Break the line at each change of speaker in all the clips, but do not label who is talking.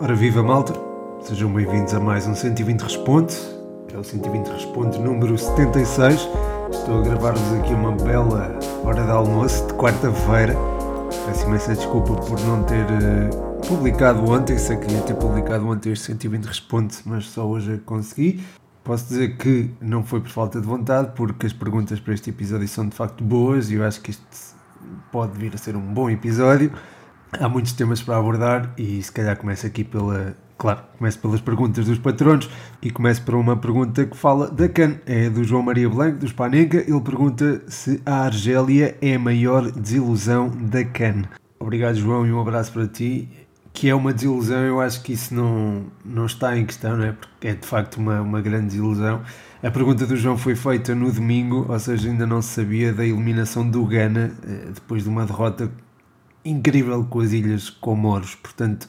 Ora viva malta, sejam bem-vindos a mais um 120 Responde, é o 120 Responde número 76. Estou a gravar-vos aqui uma bela hora de almoço de quarta-feira. Peço imensa desculpa por não ter uh, publicado ontem, sei que ia ter publicado ontem este 120 Responde, mas só hoje é consegui. Posso dizer que não foi por falta de vontade, porque as perguntas para este episódio são de facto boas e eu acho que este pode vir a ser um bom episódio. Há muitos temas para abordar e se calhar começo aqui pela. Claro, começo pelas perguntas dos patronos e começo por uma pergunta que fala da CAN. É do João Maria Blanco, do Spanenka. Ele pergunta se a Argélia é a maior desilusão da CAN. Obrigado, João, e um abraço para ti. Que é uma desilusão, eu acho que isso não, não está em questão, não é? Porque é de facto uma, uma grande desilusão. A pergunta do João foi feita no domingo, ou seja, ainda não se sabia da eliminação do Ghana eh, depois de uma derrota incrível com as Ilhas Comoros. Portanto,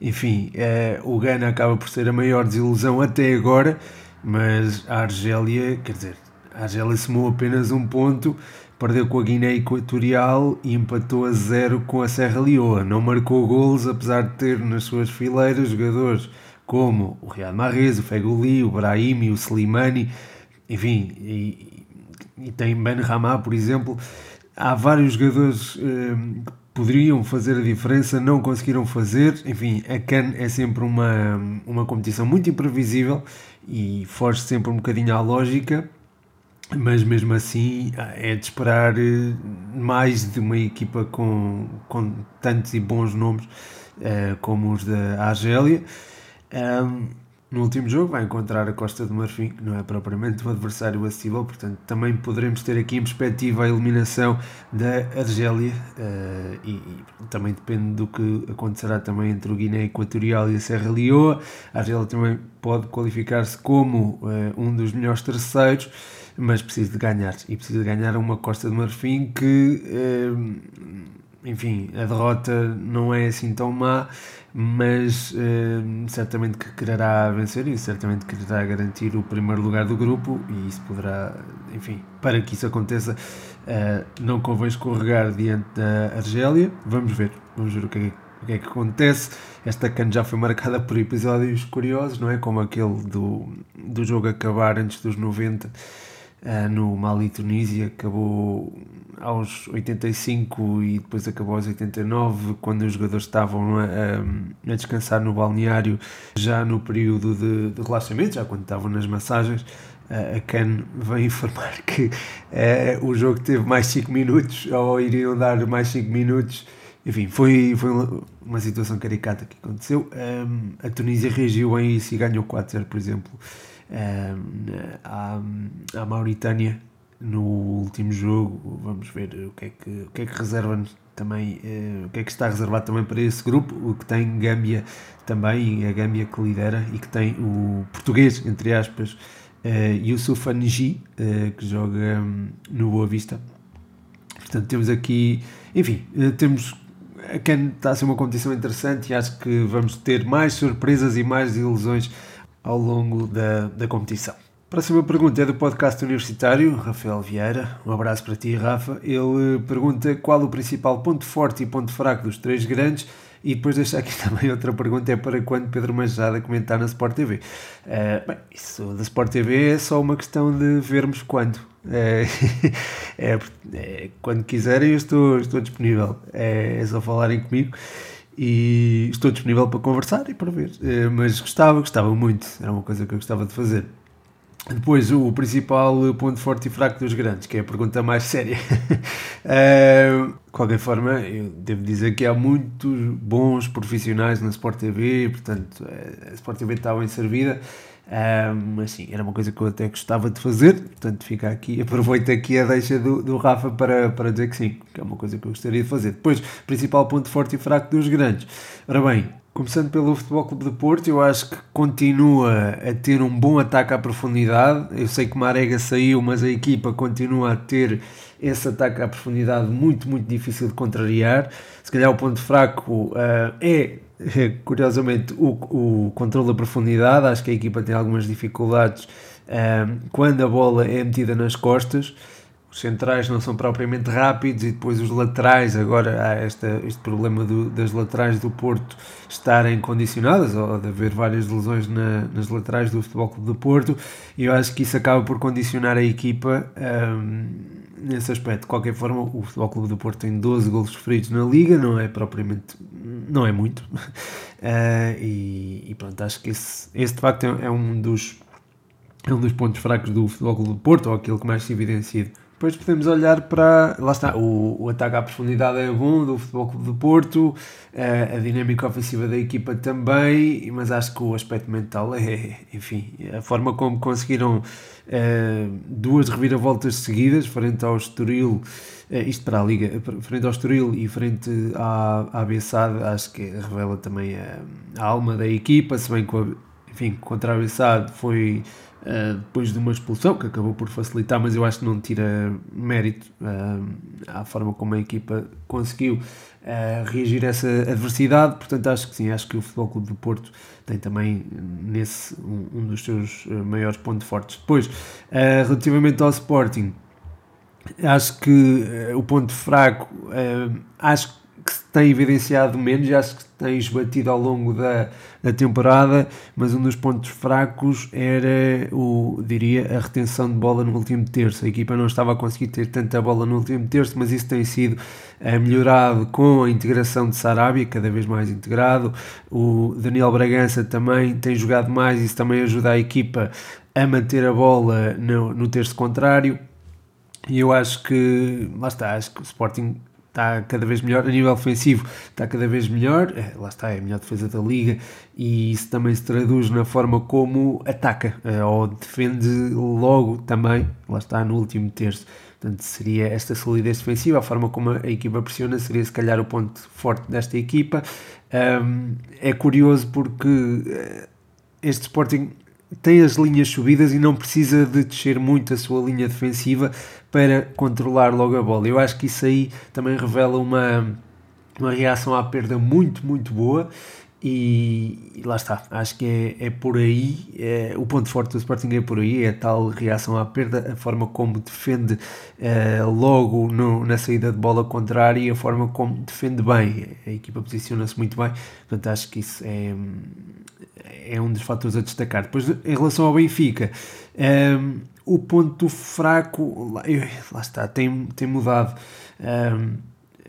enfim, é, o Ghana acaba por ser a maior desilusão até agora, mas a Argélia, quer dizer, a Argélia somou apenas um ponto, perdeu com a Guiné Equatorial e empatou a zero com a Serra Leoa. Não marcou golos, apesar de ter nas suas fileiras jogadores como o Riyad Mahrez, o Feguli, o Brahimi, o Slimani, enfim, e, e tem Ben Ramá, por exemplo. Há vários jogadores eh, poderiam fazer a diferença, não conseguiram fazer. Enfim, a CAN é sempre uma, uma competição muito imprevisível e foge sempre um bocadinho à lógica, mas mesmo assim é de esperar eh, mais de uma equipa com, com tantos e bons nomes uh, como os da Argélia. Um, no último jogo vai encontrar a Costa do Marfim, que não é propriamente um adversário acessível, portanto também poderemos ter aqui em perspectiva a eliminação da Argélia uh, e, e, também depende do que acontecerá também entre o Guiné Equatorial e a Serra Leoa. A Argélia também pode qualificar-se como uh, um dos melhores terceiros, mas precisa de ganhar e precisa de ganhar uma Costa do Marfim que, uh, enfim, a derrota não é assim tão má mas uh, certamente que quererá vencer e certamente quererá garantir o primeiro lugar do grupo e isso poderá, enfim, para que isso aconteça, uh, não convém escorregar diante da Argélia. Vamos ver, vamos ver o que é, o que, é que acontece. Esta CAN já foi marcada por episódios curiosos, não é? Como aquele do, do jogo acabar antes dos 90 uh, no Mali Tunísia, acabou aos 85 e depois acabou aos 89, quando os jogadores estavam a, a descansar no balneário, já no período de, de relaxamento, já quando estavam nas massagens. a Can vem informar que uh, o jogo teve mais 5 minutos, ou iriam dar mais 5 minutos. Enfim, foi, foi uma situação caricata que aconteceu. Um, a Tunísia reagiu isso e ganhou 4-0, por exemplo à, à Mauritânia no último jogo. Vamos ver o que é que, o que, é que reserva também, uh, o que é que está reservado também para esse grupo, o que tem Gâmbia também, a Gâmbia que lidera e que tem o português, entre aspas, uh, Yusuf Anji, uh, que joga um, no Boa Vista. Portanto, temos aqui, enfim, uh, temos a Can está a ser uma competição interessante e acho que vamos ter mais surpresas e mais ilusões ao longo da, da competição. Próxima pergunta é do podcast universitário, Rafael Vieira. Um abraço para ti, Rafa. Ele pergunta qual o principal ponto forte e ponto fraco dos três grandes e depois deixa aqui também outra pergunta: é para quando Pedro Manjada comentar na Sport TV? Uh, eh, bem, isso da Sport TV é só uma questão de vermos quando. É, é, é quando quiserem, eu estou, estou disponível. É, é só falarem comigo e estou disponível para conversar e para ver. Eh, mas gostava, gostava muito, era uma coisa que eu gostava de fazer. Depois, o principal ponto forte e fraco dos grandes, que é a pergunta mais séria. uh, de qualquer forma, eu devo dizer que há muitos bons profissionais na Sport TV, portanto, a Sport TV está bem servida. Um, mas sim, era uma coisa que eu até gostava de fazer, portanto fica aqui, aproveito aqui a deixa do, do Rafa para, para dizer que sim, que é uma coisa que eu gostaria de fazer. Depois, principal ponto forte e fraco dos grandes. Ora bem, começando pelo Futebol Clube de Porto, eu acho que continua a ter um bom ataque à profundidade. Eu sei que Marega saiu, mas a equipa continua a ter esse ataque à profundidade muito, muito difícil de contrariar. Se calhar o ponto fraco uh, é curiosamente, o, o controle da profundidade, acho que a equipa tem algumas dificuldades um, quando a bola é metida nas costas. os centrais não são propriamente rápidos e depois os laterais, agora há esta, este problema do, das laterais do Porto estarem condicionadas, ou de haver várias lesões na, nas laterais do Futebol Clube do Porto, e eu acho que isso acaba por condicionar a equipa um, nesse aspecto. De qualquer forma, o Futebol Clube do Porto tem 12 golos sofridos na Liga, não é propriamente, não é muito, uh, e, e, pronto, acho que esse, esse de facto é, é um dos é um dos pontos fracos do Futebol Clube do Porto, ou aquilo que mais se evidencia depois podemos olhar para. Lá está, o, o ataque à profundidade é bom do Futebol Clube do Porto, a, eh, a dinâmica ofensiva da equipa também, mas acho que o aspecto mental é, enfim, a forma como conseguiram uh, duas reviravoltas seguidas frente ao Estoril, uh, isto para a Liga, frente ao Estoril e frente à, à Bessade, acho que revela também a, a alma da equipa, se bem que, enfim, contra a Bessade foi Uh, depois de uma expulsão que acabou por facilitar, mas eu acho que não tira mérito uh, à forma como a equipa conseguiu uh, reagir a essa adversidade. Portanto, acho que sim, acho que o Futebol Clube do Porto tem também nesse um, um dos seus maiores pontos fortes. Depois, relativamente ao Sporting, acho que o ponto fraco, acho que tem evidenciado menos, acho que tem esbatido ao longo da, da temporada, mas um dos pontos fracos era, o, diria, a retenção de bola no último terço. A equipa não estava a conseguir ter tanta bola no último terço, mas isso tem sido é, melhorado com a integração de Sarabia, cada vez mais integrado. O Daniel Bragança também tem jogado mais, isso também ajuda a equipa a manter a bola no, no terço contrário. E eu acho que, lá está, acho que o Sporting está cada vez melhor, a nível ofensivo está cada vez melhor, é, lá está, é a melhor defesa da liga e isso também se traduz na forma como ataca é, ou defende logo também, lá está, no último terço. Portanto, seria esta solidez defensiva, a forma como a equipa pressiona seria se calhar o ponto forte desta equipa. É curioso porque eh, este Sporting tem as linhas subidas e não precisa de descer muito a sua linha defensiva para controlar logo a bola. Eu acho que isso aí também revela uma, uma reação à perda muito, muito boa. E, lá está, acho que é, é por aí, é, o ponto forte do Sporting é por aí, é a tal reação à perda, a forma como defende é, logo no, na saída de bola contrária e a forma como defende bem. A equipa posiciona-se muito bem, portanto acho que isso é, é um dos fatores a destacar. Depois, em relação ao Benfica, ehm, o ponto fraco, lá, lá, está, tem, tem mudado. Ehm,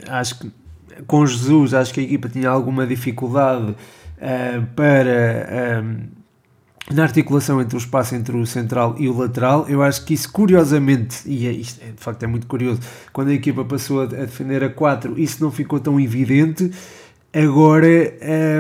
acho que com Jesus, acho que a equipa tinha alguma dificuldade uh, para. Um, ehm, na articulação entre o espaço entre o central e o lateral, eu acho que isso curiosamente, e é, isto é, de facto é muito curioso, quando a equipa passou a, a defender a 4, isso não ficou tão evidente, Agora,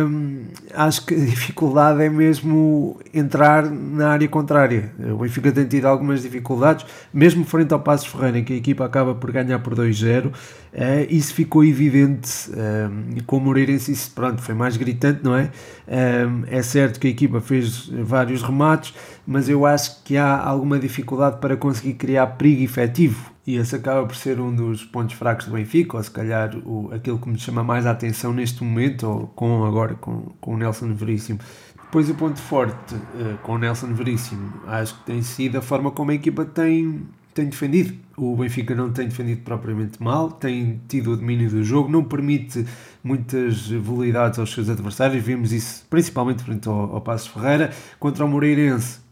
hum, acho que a dificuldade é mesmo entrar na área contrária. O Benfica tem tido algumas dificuldades, mesmo frente ao Passos Ferreira, em que a equipa acaba por ganhar por 2-0. Uh, eh, isso ficou evidente um, com o Moreirense, isso pronto, foi mais gritante, não é? Um, é certo que a equipa fez vários remates, mas eu acho que há alguma dificuldade para conseguir criar perigo efetivo e esse acaba por ser um dos pontos fracos do Benfica, ou se calhar o, aquilo que me chama mais a atenção neste momento, ou com agora com, com o Nelson Veríssimo. Depois o ponto forte uh, com o Nelson Veríssimo, acho que tem sido a forma como a equipa tem, tem defendido. O Benfica não tem defendido propriamente mal, tem tido o domínio do jogo, não permite muitas veleidades aos seus adversários, vimos isso principalmente frente ao, ao Passos Ferreira, contra o Moreirense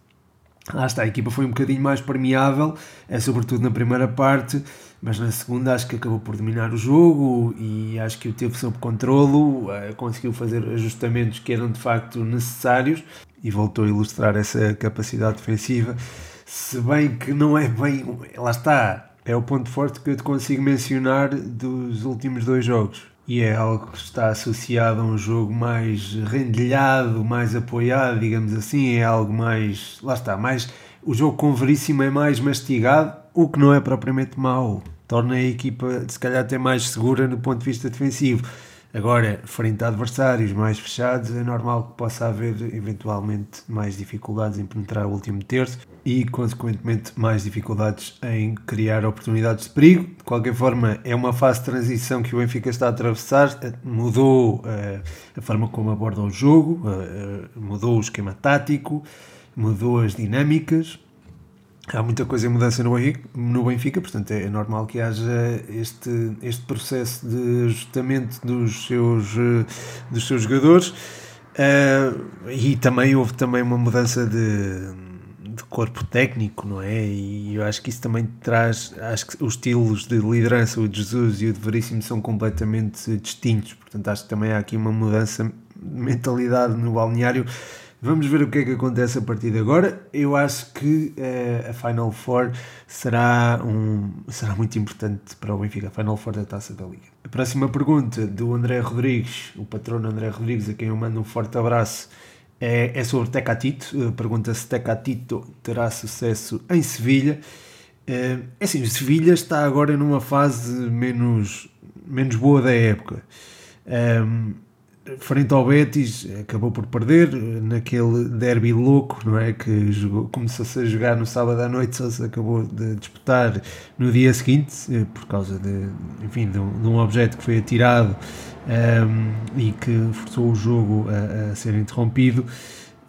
Lá está, a equipa foi um bocadinho mais permeável, é, sobretudo na primeira parte, mas na segunda acho que acabou por dominar o jogo e acho que o teve sob controlo, é, conseguiu fazer ajustamentos que eram de facto necessários e voltou a ilustrar essa capacidade defensiva. Se bem que não é bem. Lá está, é o ponto forte que eu te consigo mencionar dos últimos dois jogos e é algo que está associado a um jogo mais rendilhado, mais apoiado, digamos assim, é algo mais. Lá está, mais. O jogo com Veríssimo é mais mastigado, o que não é propriamente mau. Torna a equipa, se calhar, até mais segura no ponto de vista defensivo. Agora, frente a adversários mais fechados, é normal que possa haver eventualmente mais dificuldades em penetrar o último terço e, consequentemente, mais dificuldades em criar oportunidades de perigo. De qualquer forma, é uma fase de transição que o Benfica está a atravessar. Mudou uh, a forma como aborda o jogo, uh, mudou o esquema tático, mudou as dinâmicas há muita coisa em mudança no Benfica, portanto é normal que haja este, este processo de ajustamento dos seus, eh, dos seus jogadores uh, e também houve também uma mudança de corpo técnico, não é? E eu acho que isso também traz, acho que os estilos de liderança, o de Jesus e o de Veríssimo são completamente distintos, portanto acho que também há aqui uma mudança de mentalidade no balneário Vamos ver o que é que acontece a partir de agora. Eu acho que uh, a Final Four será, um, será muito importante para o Benfica, a Final Four da Taça da Liga. A próxima pergunta do André Rodrigues, o patrono André Rodrigues, a quem eu mando um forte abraço, é, é sobre Tecatito. Pergunta se Tecatito terá sucesso em Sevilha. Uh, é assim, Sevilha está agora numa fase menos, menos boa da época. Ehm, frente ao Betis, acabou por perder naquele derby louco, não é? Que começou-se a jogar no sábado à noite, só se acabou de disputar no dia seguinte, eh, por causa de, enfim, de um, de um objeto que foi atirado um, ehm, e que forçou o jogo a, a ser interrompido.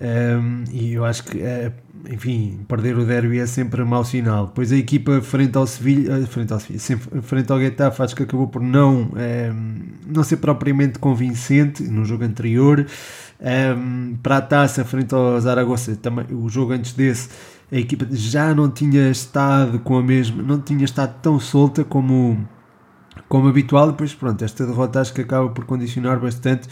Um, ehm, e eu acho que uh, enfim, perder o derby é sempre mau sinal. Depois a equipa frente ao Sevilha, eh, frente ao, Sevilha, frente ao Getafe, acho que acabou por não, é, não ser propriamente convincente no jogo anterior. É, para a taça, frente ao Zaragoza, também, o jogo antes desse, a equipa já não tinha estado com a mesma, não tinha estado tão solta como, como habitual. Depois, pronto, esta derrota acho que acaba por condicionar bastante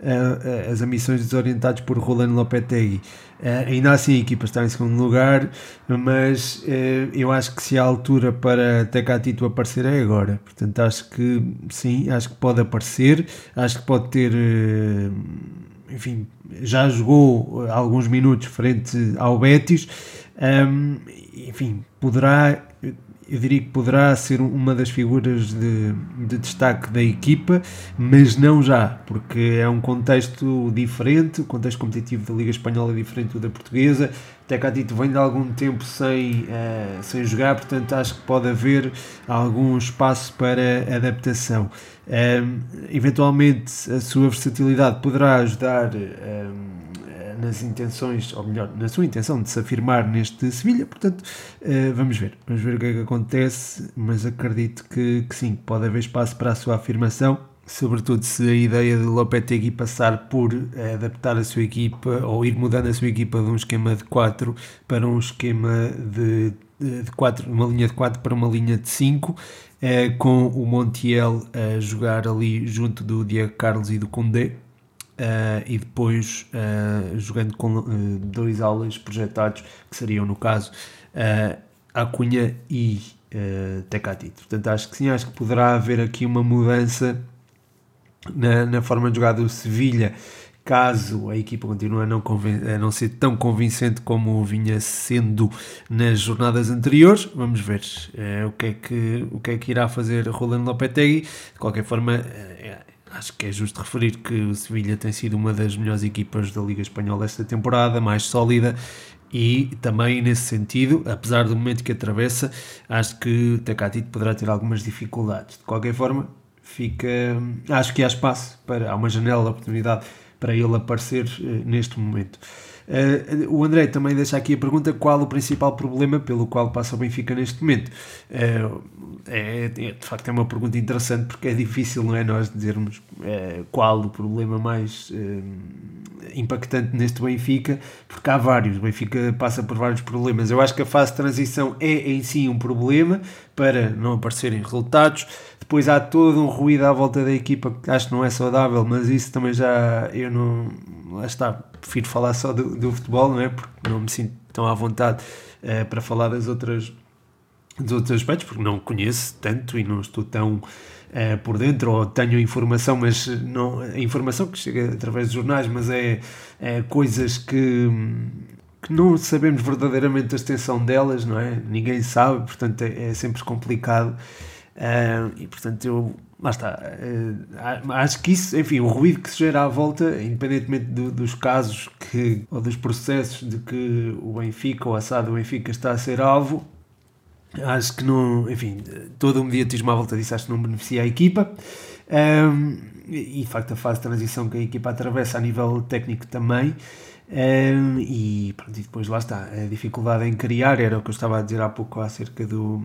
uh, as ambições desorientadas por Rolando Lopetegui. Uh, ainda assim a equipa está em segundo lugar, mas uh, eu acho que se há altura para Tecatito aparecer é agora. Portanto, acho que sim, acho que pode aparecer, acho que pode ter. enfim, já jogou alguns minutos frente ao Betis, um, enfim, poderá eu diria que poderá ser uma das figuras de, de, destaque da equipa, mas não já, porque é um contexto diferente, o contexto competitivo da Liga Espanhola é diferente do da Portuguesa. Tecatito vem de algum tempo sem, uh, sem jogar, portanto acho que pode haver algum espaço para adaptação. Um, eventualmente a sua versatilidade poderá ajudar. Um, nas intenções, ou melhor, na sua intenção de se afirmar neste Sevilha, portanto, uh, vamos ver, vamos ver o que é que acontece, mas acredito que, que sim, pode haver espaço para a sua afirmação, sobretudo se a ideia de Lopetegui passar por uh, adaptar a sua equipa ou ir mudando a sua equipa de um esquema de 4 para um esquema de, de 4, uma linha de 4 para uma linha de 5, uh, eh, com o Montiel a jogar ali junto do Diego Carlos e do Condé, Uh, e depois uh, jogando com uh, dois aulas projetados, que seriam no caso Acunha e Tecatito. Portanto, acho que sim, acho que poderá haver aqui uma mudança na, na forma de jogar do Sevilha, caso a equipa continue a não, a não ser tão convincente como vinha sendo nas jornadas anteriores. Vamos ver o, que é que, o que é que irá fazer Rolando Lopetegui. De qualquer forma, acho que é justo referir que o Sevilha tem sido uma das melhores equipas da Liga Espanhola esta temporada, mais sólida e também nesse sentido, apesar do momento que atravessa, acho que o Tecatito poderá ter algumas dificuldades. De qualquer forma, fica, acho que há espaço para, há uma janela de oportunidade para ele aparecer uh, neste momento. Uh, o André também deixa aqui a pergunta: qual o principal problema pelo qual passa o Benfica neste momento? Uh, é, é, de facto, é uma pergunta interessante porque é difícil, não é? Nós dizermos uh, qual o problema mais impactante neste Benfica, porque há vários. O Benfica passa por vários problemas. Eu acho que a fase de transição é em si um problema para não aparecerem resultados. Depois há todo um ruído à volta da equipa que acho que não é saudável, mas isso também já eu não. Lá está, prefiro falar só do, do futebol, não é? Porque não me sinto tão à vontade uh, para falar das outras, dos outros aspectos, porque não conheço tanto e não estou tão uh, por dentro, ou tenho informação, mas não, a informação que chega através dos jornais, mas é, é coisas que que não sabemos verdadeiramente a extensão delas, não é? Ninguém sabe, portanto é, é sempre complicado. Uh, e portanto eu lá está uh, acho que isso, enfim, o ruído que se gera à volta, independentemente do, dos casos que, ou dos processos de que o Benfica ou a SAD do Benfica está a ser alvo acho que não, enfim todo o mediatismo à volta disso acho que não beneficia a equipa um, e de facto a fase de transição que a equipa atravessa a nível técnico também Um, e, pronto, e depois lá está, a dificuldade em criar era o que eu estava a dizer há pouco acerca do.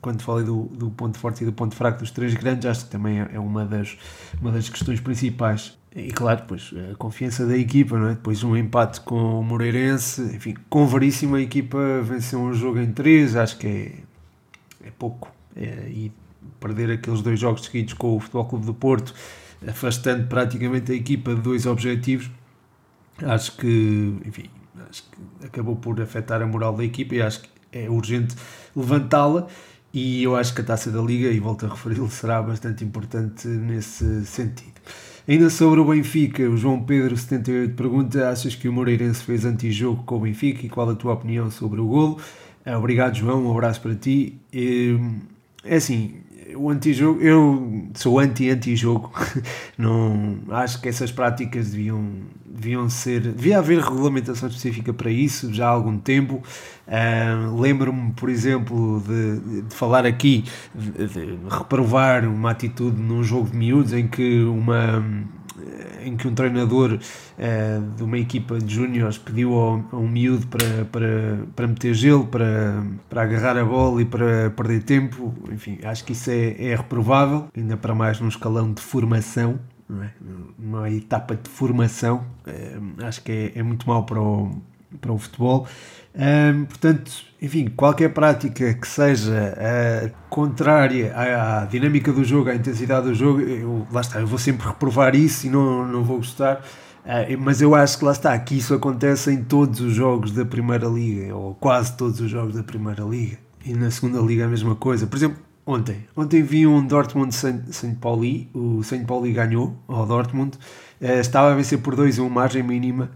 quando falei do, do ponto forte e do ponto fraco dos três grandes, acho que também é uma das, uma das questões principais. E claro, depois a confiança da equipa, não é? depois um empate com o Moreirense, enfim, com varíssima a equipa venceu um jogo em três, acho que é, é pouco. É, e perder aqueles dois jogos seguidos com o Futebol Clube do Porto, afastando praticamente a equipa de dois objetivos acho que, enfim, acho que acabou por afetar a moral da equipa e acho que é urgente levantá-la e eu acho que a taça da Liga, e volto a referi-lo, será bastante importante nesse sentido. Ainda sobre o Benfica, o João Pedro 78 pergunta: achas que o Moreirense fez antijogo com o Benfica e qual a tua opinião sobre o golo? Eh, obrigado, João, um abraço para ti. É assim, o antijogo, eu sou anti-antijogo, não acho que essas práticas deviam, deviam ser, devia haver regulamentação específica para isso já há algum tempo. Uh, Lembro-me, por exemplo, de, de falar aqui, de, de reprovar uma atitude num jogo de miúdos em que uma em que um treinador uh, de uma equipa de júniores pediu ao, a um miúdo para, para, para meter gelo, para, para agarrar a bola e para perder tempo. Enfim, acho que isso é, é reprovável, ainda para mais num escalão de formação. É? Numa etapa de formação, uh, acho que é, é muito mau para o, para o futebol. Um, portanto, enfim, qualquer prática que seja uh, contrária à, à, dinâmica do jogo, à intensidade do jogo, eu, lá está, eu vou sempre reprovar isso e não, não vou gostar. Uh, mas eu acho que lá está, que isso acontece em todos os jogos da Primeira Liga, ou quase todos os jogos da Primeira Liga. E na Segunda Liga a mesma coisa. Por exemplo, ontem, ontem vi um Dortmund Saint Pauli, o Saint Pauli ganhou ao Dortmund, uh, estava a vencer por 2 1 margem mínima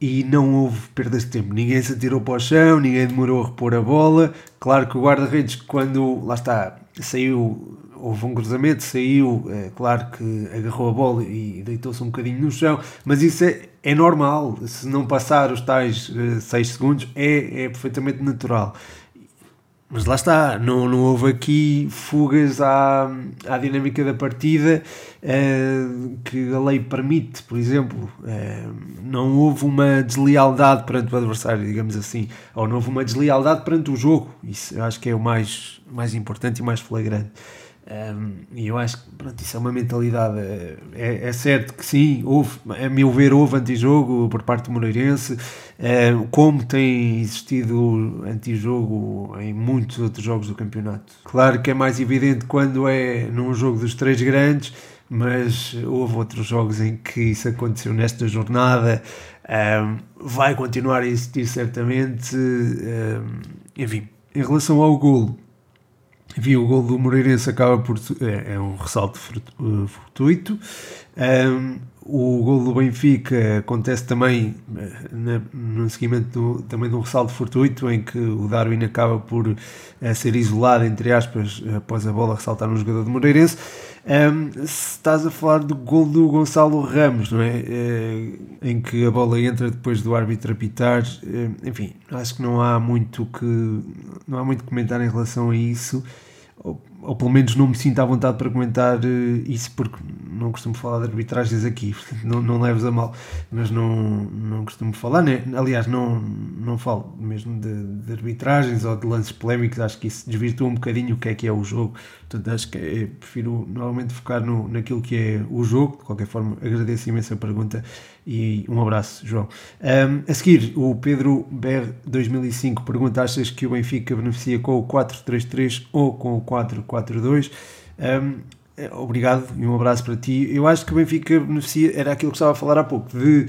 e não houve perdas de tempo. Ninguém se atirou para o chão, ninguém demorou a repor a bola. Claro que o guarda-redes, quando lá está, saiu, houve um cruzamento, saiu, é, claro que agarrou a bola e deitou-se um bocadinho no chão, mas isso é, é normal. Se não passar os tais 6 uh, segundos, é, é perfeitamente natural. Mas lá está, não, não houve aqui fugas à, à dinâmica da partida uh, que a lei permite, por exemplo. Uh, não houve uma deslealdade perante o adversário, digamos assim, ou não houve uma deslealdade perante o jogo. Isso eu acho que é o mais, mais importante e mais flagrante. E eu acho que pronto, isso é uma mentalidade. É, é, certo que sim, houve, a meu ver, houve antijogo por parte do Moreirense, como tem existido antijogo em muitos outros jogos do campeonato. Claro que é mais evidente quando é num jogo dos três grandes, mas houve outros jogos em que isso aconteceu nesta jornada. Vai continuar a existir certamente. enfim, em relação ao golo Vi o gol do Moreirense acaba por é, é um ressalto eh, fortuito. Um, o gol do Benfica acontece também eh, na, no seguimento do, também de um ressalto fortuito em que o Darwin acaba por uh, ser isolado, entre aspas, após a bola ressaltar no jogador do Moreirense. Um, se estás a falar do gol do Gonçalo Ramos, não é? em que a bola entra depois do árbitro apitar, enfim, acho que não há muito que não há muito comentar em relação a isso ou, pelo menos não me sinto à vontade para comentar uh, isso porque não costumo falar de arbitragens aqui, não, não leves a mal, mas não, não costumo falar, né? aliás, não, não falo mesmo de, de, arbitragens ou de lances polémicos, acho que isso desvirtua um bocadinho o que é que é o jogo, portanto acho que é, prefiro normalmente focar no, naquilo que é o jogo, de qualquer forma agradeço imenso a pergunta e um abraço, João. Um, a seguir, o Pedro BR 2005 pergunta: achas que o Benfica beneficia com o 4-3-3 ou com o 4-4-2? Um, é, obrigado e um abraço para ti. Eu acho que o Benfica beneficia, era aquilo que estava a falar há pouco, de,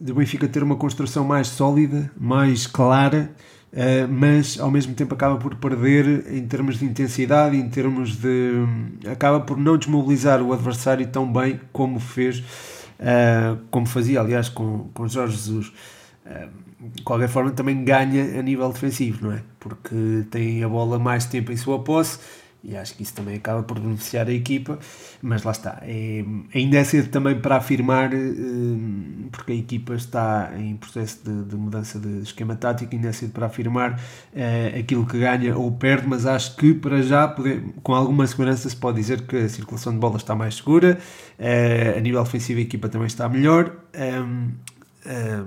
de Benfica ter uma construção mais sólida, mais clara. Uh, mas ao mesmo tempo acaba por perder em termos de intensidade, em termos de. acaba por não desmobilizar o adversário tão bem como fez uh, como fazia, aliás, com, com Jorge Jesus. Uh, de qualquer forma, também ganha a nível defensivo, não é? Porque tem a bola mais tempo em sua posse e acho que isso também acaba por beneficiar a equipa, mas lá está, é, ainda é cedo também para afirmar, eh, porque a equipa está em processo de, de mudança de esquema tático, ainda é cedo para afirmar uh, aquilo que ganha ou perde, mas acho que para já, poder, com alguma segurança, se pode dizer que a circulação de bola está mais segura, uh, a nível ofensivo a equipa também está melhor.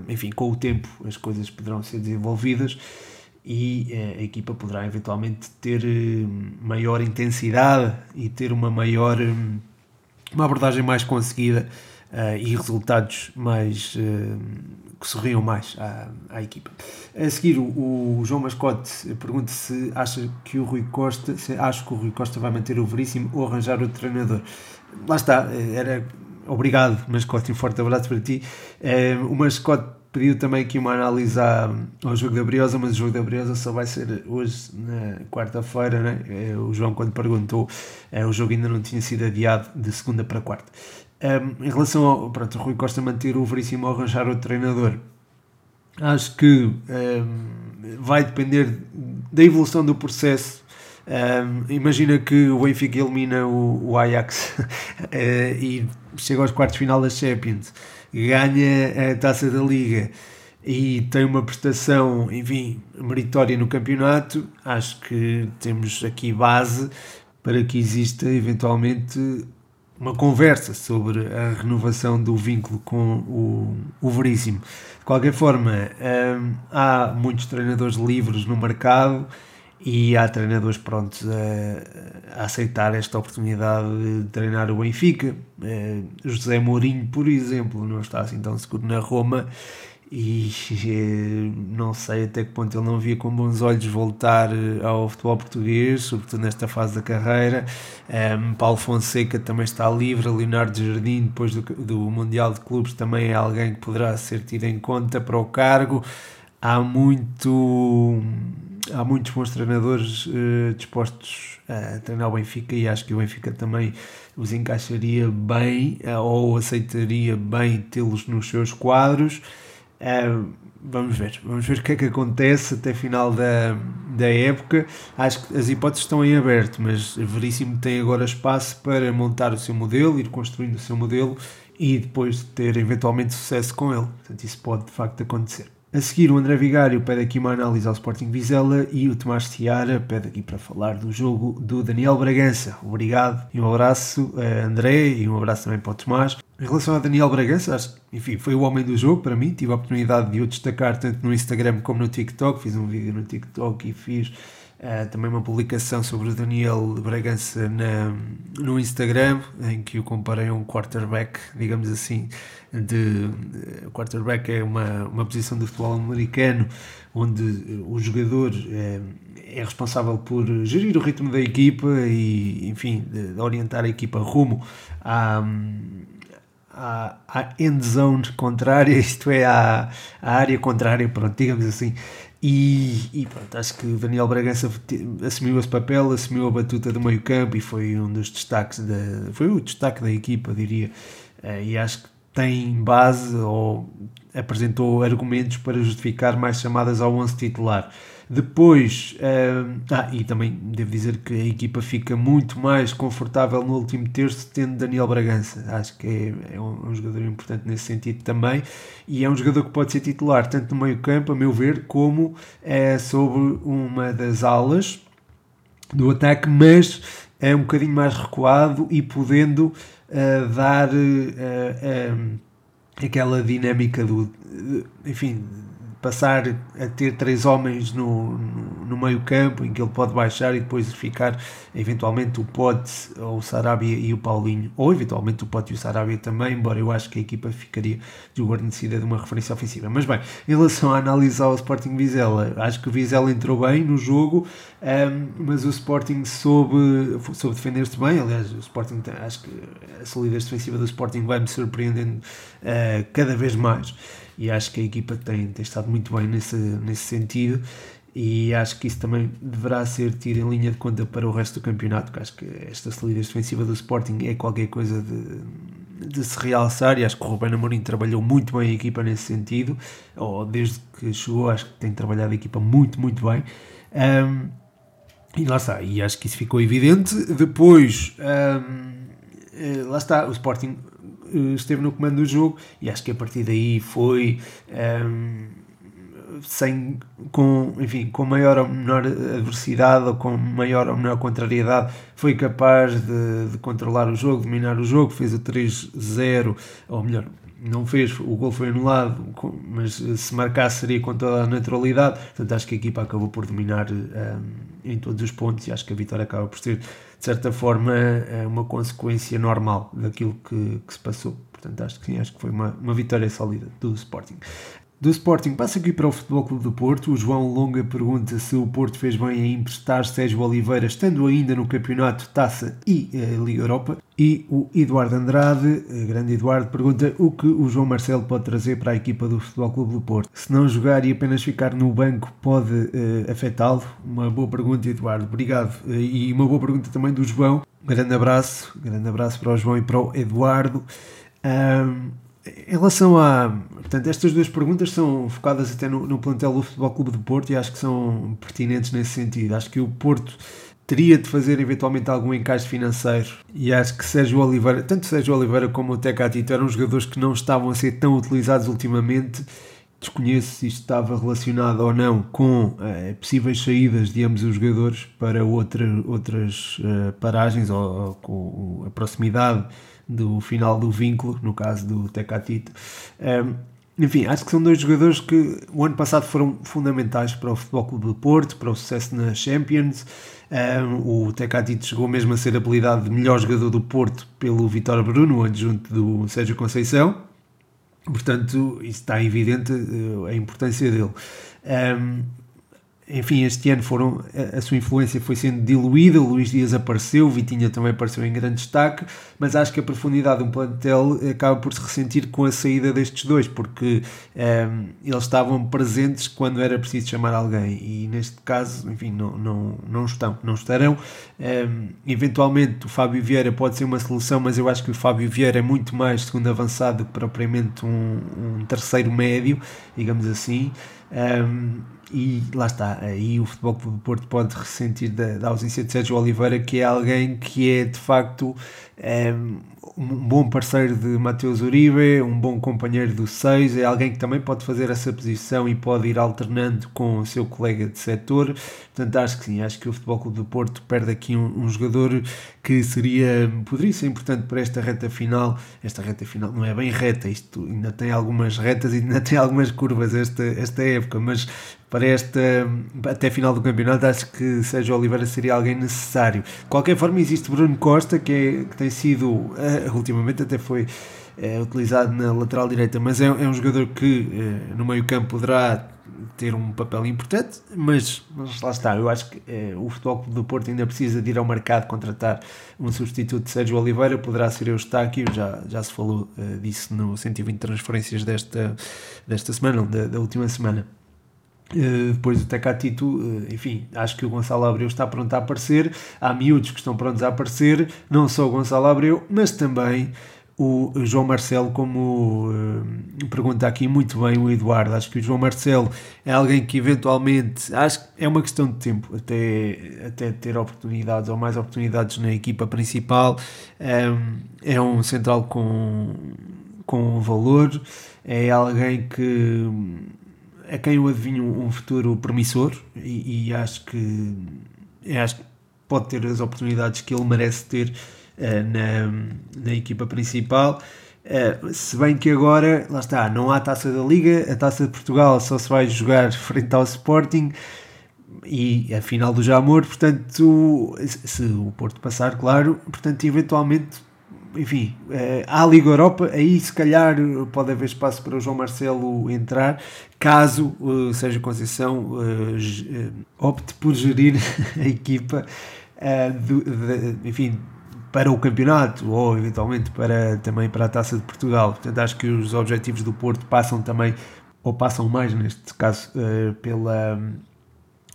Enfim, com o tempo as coisas poderão ser desenvolvidas e a equipa poderá eventualmente ter maior intensidade e ter uma maior uma abordagem mais conseguida uh, e resultados mais uh, que sorriam mais à, à, equipa. A seguir, o, o João Mascote pergunta se acha que o Rui Costa, se acha que o Rui Costa vai manter o Veríssimo ou arranjar outro treinador. Lá está, era obrigado, Mascote, um forte abraço para ti. Uh, o Mascote pediu também aqui uma análise ao jogo da Briosa, mas o jogo da Briosa só vai ser hoje, na quarta-feira. Né? O João, quando perguntou, o jogo ainda não tinha sido adiado de segunda para quarta. Um, em relação ao pronto, Rui Costa manter o Veríssimo ao arranjar outro treinador, acho que um, vai depender da evolução do processo. Um, imagina que o Benfica elimina o, o Ajax uh, e chega aos quartos de final da Champions, ganha a taça da Liga e tem uma prestação, enfim, meritória no campeonato. Acho que temos aqui base para que exista eventualmente uma conversa sobre a renovação do vínculo com o, o Veríssimo. De qualquer forma, hum, há muitos treinadores livres no mercado e há treinadores prontos a, a aceitar esta oportunidade de treinar o Benfica. Uh, José Mourinho, por exemplo, não está assim tão seguro na Roma e eh, não sei até que ponto ele não via com bons olhos voltar eh, ao futebol português, sobretudo nesta fase da carreira. Um, ehm, Paulo Fonseca também está livre, Leonardo Jardim, depois do, do Mundial de Clubes, também é alguém que poderá ser tido em conta para o cargo. Há muito há muitos bons treinadores uh, dispostos a treinar o Benfica e acho que o Benfica também os encaixaria bem uh, ou aceitaria bem tê-los nos seus quadros. Uh, vamos ver, vamos ver o que é que acontece até final da, da época. Acho que as hipóteses estão em aberto, mas Veríssimo tem agora espaço para montar o seu modelo, ir construindo o seu modelo e depois ter eventualmente sucesso com ele. Portanto, isso pode de facto acontecer. A seguir, o André Vigário pede aqui uma análise ao Sporting Vizela e o Tomás Ciara pede aqui para falar do jogo do Daniel Bragança. Obrigado e um abraço a André e um abraço também para o Tomás. Em relação a Daniel Bragança, acho, enfim, foi o homem do jogo para mim. Tive a oportunidade de o destacar tanto no Instagram como no TikTok. Fiz um vídeo no TikTok e fiz Uh, também uma publicação sobre o Daniel Bragança na, no Instagram, em que o comparei a um quarterback, digamos assim, de uh, quarterback é uma, uma posição do futebol americano onde o jogador é, é responsável por gerir o ritmo da equipa e, enfim, de, de orientar a equipa rumo à, à, à end zone contrária, isto é, à, à área contrária, pronto, digamos assim, e, e pronto, acho que Daniel Bragança assumiu esse papel, assumiu a batuta do meio campo e foi um dos destaques, da, foi o destaque da equipa, diria. Eh, e acho que tem base ou apresentou argumentos para justificar mais chamadas ao 11 titular. Depois, uh, ah, e também devo dizer que a equipa fica muito mais confortável no último terço tendo Daniel Bragança. Acho que é, é um, jogador importante nesse sentido também. E é um jogador que pode ser titular tanto no meio-campo, a meu ver, como é, sobre uma das alas do ataque, mas é um bocadinho mais recuado e podendo uh, dar uh, aquela dinâmica do. enfim passar a ter três homens no, no, no, meio campo em que ele pode baixar e depois ficar eventualmente o Pote ou o Sarabia e o Paulinho. Ou eventualmente o Pote e o Sarabia também, embora eu acho que a equipa ficaria desguarnecida de uma referência ofensiva. Mas bem, em relação a analisar o Sporting Vizela, acho que o Vizela entrou bem no jogo, um, mas o Sporting soube, soube defender-se bem, aliás o Sporting acho que a solidez defensiva do Sporting vai me surpreendendo uh, cada vez mais e acho que a equipa tem, tem estado muito bem nesse, nesse sentido. E acho que isso também deverá ser tido em linha de conta para o resto do campeonato, porque acho que esta solidez defensiva do Sporting é qualquer coisa de, de se realçar. E acho que o Ruben Amorim trabalhou muito bem a equipa nesse sentido, ou desde que chegou acho que tem trabalhado a equipa muito, muito bem. Um, e lá está, e acho que isso ficou evidente. Depois, um, eh, lá está, o Sporting esteve no comando do jogo e acho que a partir daí foi um, ehm, sem, com, enfim, com maior ou menor adversidade ou com maior ou menor contrariedade, foi capaz de, de controlar o jogo, dominar o jogo, fez o 3-0, ou melhor, não fez, o gol foi anulado, mas se marcasse seria com toda a naturalidade. Portanto, acho que a equipa acabou por dominar um, em todos os pontos e acho que a vitória acaba por ser, de certa forma, eh, uma consequência normal daquilo que, que se passou. Portanto, acho que sim, acho que foi uma, uma vitória sólida do Sporting. Do Sporting, passa aqui para o Futebol Clube do Porto. O João Longa pergunta se o Porto fez bem em emprestar Sérgio Oliveira, estando ainda no campeonato, Taça e eh, Liga Europa. E o Eduardo Andrade, eh, grande Eduardo, pergunta o que o João Marcelo pode trazer para a equipa do Futebol Clube do Porto. Se não jogar e apenas ficar no banco, pode eh, afetá-lo? Uma boa pergunta, Eduardo. Obrigado. Eh, e uma boa pergunta também do João. grande abraço, grande abraço para o João e para o Eduardo. Um, em relação a. Portanto, estas duas perguntas são focadas até no, no plantel do Futebol Clube do Porto e acho que são pertinentes nesse sentido. Acho que o Porto teria de fazer eventualmente algum encaixe financeiro e acho que Sérgio Oliveira, tanto Sérgio Oliveira como o Tecatito eram jogadores que não estavam a ser tão utilizados ultimamente. Desconheço se isto estava relacionado ou não com eh, possíveis saídas de ambos os jogadores para outra, outras uh, paragens ou, ou com a proximidade do final do vínculo, no caso do Tecatito. Um, enfim, acho que são dois jogadores que o ano passado foram fundamentais para o Futebol Clube do Porto, para o sucesso na Champions. Um, o Tecatito chegou mesmo a ser apelidado de melhor jogador do Porto pelo Vitor Bruno, adjunto do Sérgio Conceição. Portanto, isso está evidente eh, a importância dele. Um, enfim, este ano foram, a, sua influência foi sendo diluída, o Luís Dias apareceu, Vitinha também apareceu em grande destaque, mas acho que a profundidade do plantel acaba por se ressentir com a saída destes dois, porque um, ehm, eles estavam presentes quando era preciso chamar alguém e neste caso, enfim, não, não, não estão, não estarão. Um, ehm, eventualmente o Fábio Vieira pode ser uma solução, mas eu acho que o Fábio Vieira é muito mais segundo avançado que propriamente um, um terceiro médio, digamos assim. Um, e lá está, aí o Futebol do Porto pode ressentir da, da, ausência de Sérgio Oliveira, que é alguém que é de facto é, um bom parceiro de Mateus Uribe, um bom companheiro do Seis, é alguém que também pode fazer essa posição e pode ir alternando com o seu colega de setor. Portanto, acho que sim, acho que o Futebol Clube do Porto perde aqui um, um jogador que seria, poderia ser importante para esta reta final. Esta reta final não é bem reta, isto ainda tem algumas retas e ainda tem algumas curvas esta, esta época, mas para esta até final do campeonato acho que Sérgio Oliveira seria alguém necessário. De qualquer forma existe Bruno Costa que, é, que tem sido uh, ultimamente até foi uh, utilizado na lateral direita, mas é, é um jogador que uh, no meio campo poderá ter um papel importante, mas, mas lá está, eu acho que o Futebol do Porto ainda precisa de ir ao mercado contratar um substituto de Sérgio Oliveira, poderá ser Eustáquio, já, já se falou disso no 120 transferências desta, desta semana, da, da última semana. Uh, depois o Tecatito, uh, enfim, acho que o Gonçalo Abreu está pronto a aparecer. Há miúdos que estão prontos a aparecer, não só o Gonçalo Abreu, mas também o João Marcelo, como uh, pergunta aqui muito bem o Eduardo. Acho que o João Marcelo é alguém que eventualmente, acho que é uma questão de tempo até, até ter oportunidades ou mais oportunidades na equipa principal. É um central com, com valor, é alguém que a quem eu adivinho um futuro promissor e, e acho que acho que pode ter as oportunidades que ele merece ter uh, na, na equipa principal. Uh, se bem que agora, lá está, não há taça da Liga, a taça de Portugal só se vai jogar frente ao Sporting e a final do Jamor, portanto, se o Porto passar, claro, portanto, eventualmente enfim, eh, há a Liga Europa, aí se calhar pode haver espaço para o João Marcelo entrar, caso uh, Sérgio Conceição opte por gerir a equipa, enfim, para o campeonato ou eventualmente para, também para a Taça de Portugal. Portanto, acho que os objetivos do Porto passam também, ou passam mais neste caso, pela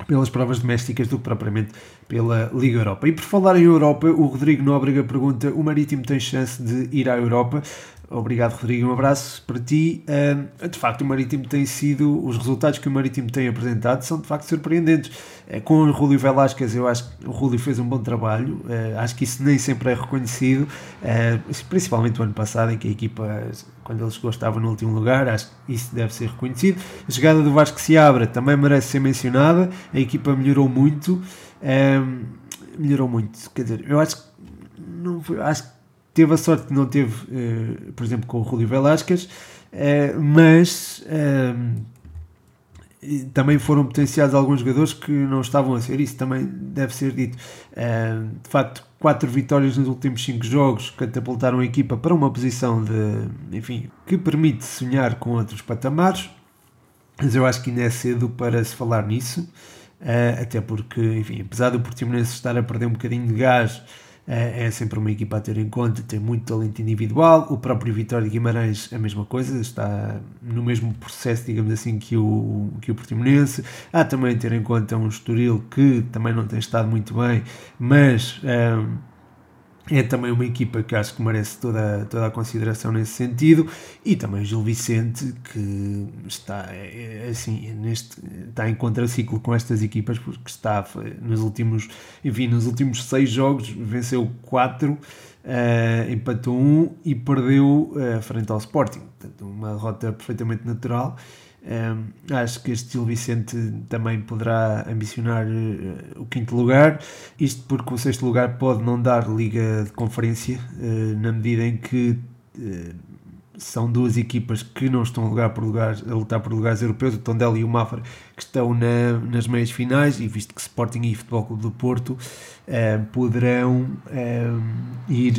pelas provas domésticas do que propriamente pela Liga Europa. E por falar em Europa, o Rodrigo Nóbrega pergunta: o Marítimo tem chance de ir à Europa? Obrigado, Rodrigo. Um abraço para ti. De facto, o Marítimo tem sido, os resultados que o Marítimo tem apresentado são de facto surpreendentes. Uh, com o Rúlio Velasquez, eu acho que o Rúlio fez um bom trabalho. Uh, acho que isso nem sempre é reconhecido, principalmente o ano passado, em que a equipa, quando ele chegou, estava no último lugar. Acho que isso deve ser reconhecido. A chegada do Vasco Seabra também merece ser mencionada. A equipa melhorou muito. Melhorou muito. Quer dizer, eu acho que não foi, acho que teve a sorte que não teve, uh, por exemplo, com o Rúlio Velasquez, uh, mas uh, também foram potenciados alguns jogadores que não estavam a ser, isso também deve ser dito. de facto, quatro vitórias nos últimos cinco jogos catapultaram a equipa para uma posição de, enfim, que permite sonhar com outros patamares, mas eu acho que ainda é cedo para se falar nisso, até porque, enfim, apesar do Portimonense estar a perder um bocadinho de gás, é, é sempre uma equipa a ter em conta, tem muito talento individual. O próprio Vitória de Guimarães, a mesma coisa, está no mesmo processo, digamos assim, que o, que o Portimonense. Há também a ter em conta um Estoril que também não tem estado muito bem, mas. Um, é também uma equipa que acho que merece toda, toda a consideração nesse sentido. E também Gil Vicente que está é, é, assim neste está em contraciclo com estas equipas porque está nos últimos enfim nos últimos seis jogos venceu quatro uh, empatou um e perdeu uh, frente ao Sporting. Portanto uma derrota perfeitamente natural um, acho que este Gil Vicente também poderá ambicionar uh, o quinto lugar, isto porque o sexto lugar pode não dar liga de conferência, uh, na medida em que uh, são duas equipas que não estão a lutar por lugares, a lutar por lugares europeus, o Tondela e o Mafra, que estão na, nas meias finais, e visto que Sporting e Futebol Clube do Porto poderão, ir,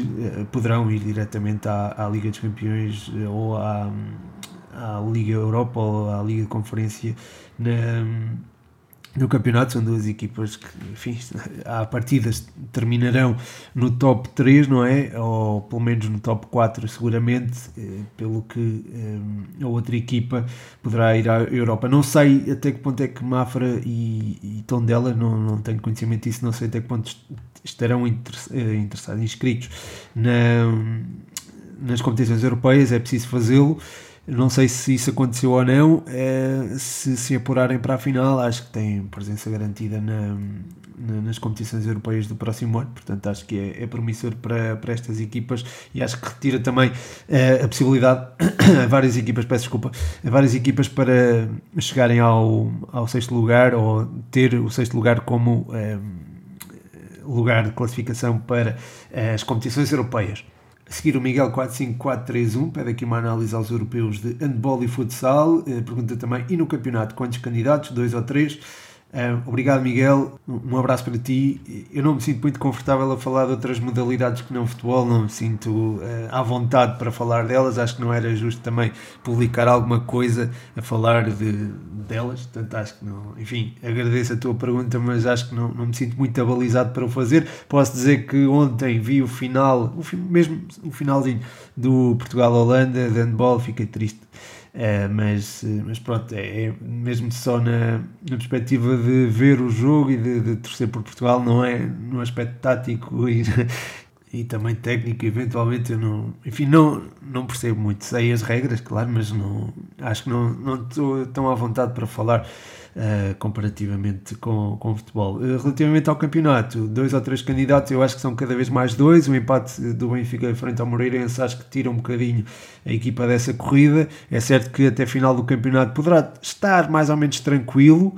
poderão ir diretamente à, à Liga dos Campeões ou à à Liga Europa ou à Liga Conferência na, no campeonato. São duas equipas que, enfim, à partidas terminarão no top 3, não é? Ou pelo menos no top 4, seguramente, eh, pelo que eh, a outra equipa poderá ir à Europa. Não sei até que ponto é que Mafra e, e Tondela, não, não tenho conhecimento disso, não sei até que ponto estarão eh, interessados, inscritos na, nas competições europeias, é preciso fazê-lo. Não sei se isso aconteceu ou não. É, se se apurarem para a final, acho que têm presença garantida na, na, nas competições europeias do próximo ano. Portanto, acho que é, é promissor para, para estas equipas e acho que retira também é, a possibilidade a várias equipas, peço desculpa, a várias equipas para chegarem ao, ao sexto lugar ou ter o sexto lugar como é, lugar de classificação para as competições europeias. A seguir o Miguel 45431 pede aqui uma análise aos europeus de handball e futsal. Eh, pergunta também, e no campeonato, quantos candidatos? Dois ou três? Obrigado, Miguel. Um abraço para ti. Eu não me sinto muito confortável a falar de outras modalidades que não futebol, não me sinto uh, à vontade para falar delas. Acho que não era justo também publicar alguma coisa a falar de, delas. Portanto, acho que não. Enfim, agradeço a tua pergunta, mas acho que não, não me sinto muito abalizado para o fazer. Posso dizer que ontem vi o final, o, mesmo o finalzinho do Portugal-Holanda de handball, fiquei triste Uh, mas, mas pronto, é, é, mesmo só na, na perspectiva de ver o jogo e de, de torcer por Portugal, não é no aspecto tático e, e também técnico, eventualmente eu não, enfim, não, não percebo muito, sei as regras, claro, mas não, acho que não, não estou tão à vontade para falar uh, comparativamente com, com o futebol. Uh, relativamente ao campeonato, dois ou três candidatos, eu acho que são cada vez mais dois. O empate do Benfica frente ao Moreirense acho que tira um bocadinho a equipa dessa corrida. É certo que até final do campeonato poderá estar mais ou menos tranquilo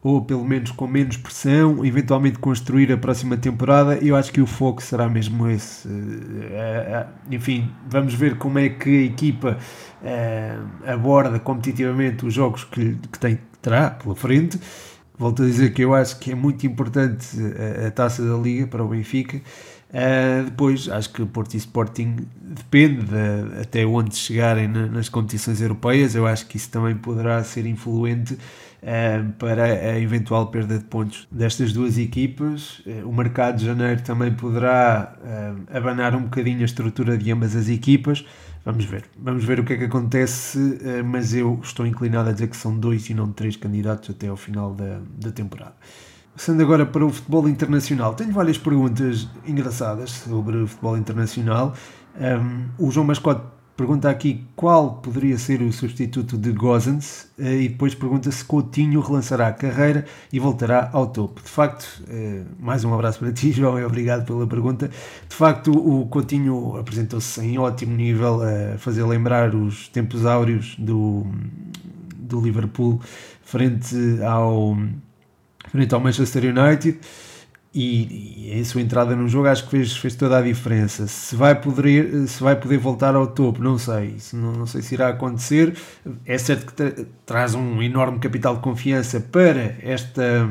ou pelo menos com menos pressão, eventualmente construir a próxima temporada. Eu acho que o foco será mesmo esse. Eh, enfim, vamos ver como é que a equipa aborda competitivamente os jogos que, que tem terá pela frente. Volto a dizer que eu acho que é muito importante a, a taça da Liga para o Benfica. Uh, depois, acho que o Porto e Sporting depende de, até onde chegarem na, nas competições europeias. Eu acho que isso também poderá ser influente uh, para a eventual perda de pontos destas duas equipas. Uh, o mercado de janeiro também poderá abanar um bocadinho a estrutura de ambas as equipas. Vamos ver. Vamos ver o que é que acontece, eh, mas eu estou inclinado a dizer que são dois e não três candidatos até ao final da, da temporada. Passando agora para o futebol internacional, tenho várias perguntas engraçadas sobre o futebol internacional. Um, o João Mascote pergunta aqui qual poderia ser o substituto de Gozens eh, e depois pergunta se Coutinho relançará a carreira e voltará ao topo. De facto, eh, mais um abraço para ti, João, e obrigado pela pergunta. De facto, o Coutinho apresentou-se em ótimo nível, a fazer lembrar os tempos áureos do, do Liverpool frente ao, frente ao Manchester United e, e a sua entrada no jogo acho que fez, fez toda a diferença. Se vai, poder, se vai poder voltar ao topo, não sei. Não, não sei se irá acontecer. É certo que tra traz um enorme capital de confiança para esta.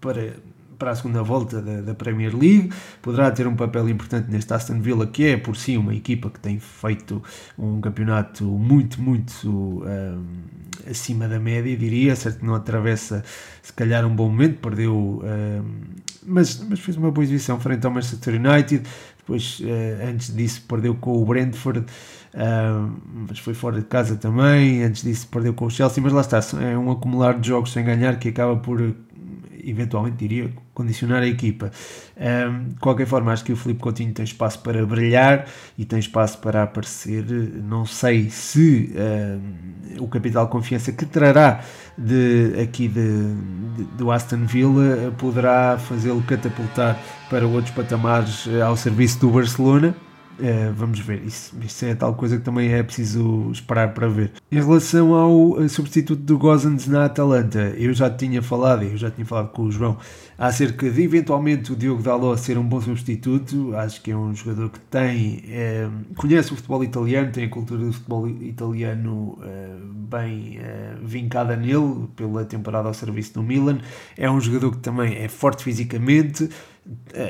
para para a segunda volta da, da, Premier League, poderá ter um papel importante neste Aston Villa, que é por si uma equipa que tem feito um campeonato muito, muito um, acima da média, diria, certo que não atravessa se calhar um bom momento, perdeu, um, mas, mas fez uma boa exibição frente ao Manchester United, depois uh, antes disso perdeu com o Brentford, mas foi fora de casa também, antes disso perdeu com o Chelsea, mas lá está, é um acumular de jogos sem ganhar que acaba por eventualmente diria condicionar a equipa. Um, de qualquer forma, acho que o Felipe Coutinho tem espaço para brilhar e tem espaço para aparecer. Não sei se um, o capital de confiança que trará de, aqui de, de, do Aston Villa poderá fazê-lo catapultar para outros patamares eh, ao serviço do Barcelona Uh, vamos ver, isso, isso é tal coisa que também é preciso esperar para ver. Em relação ao eh, substituto do Gozans na Atalanta, eu já tinha falado, eu já tinha falado com o João acerca de eventualmente o Diogo Dalot ser um bom substituto. Acho que é um jogador que tem, é, conhece o futebol italiano, tem a cultura do futebol italiano é, bem é, vincada nele pela temporada ao serviço do Milan. É um jogador que também é forte fisicamente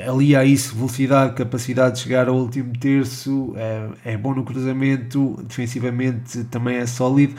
alia a isso velocidade, capacidade de chegar ao último terço, é, é, bom no cruzamento, defensivamente também é sólido.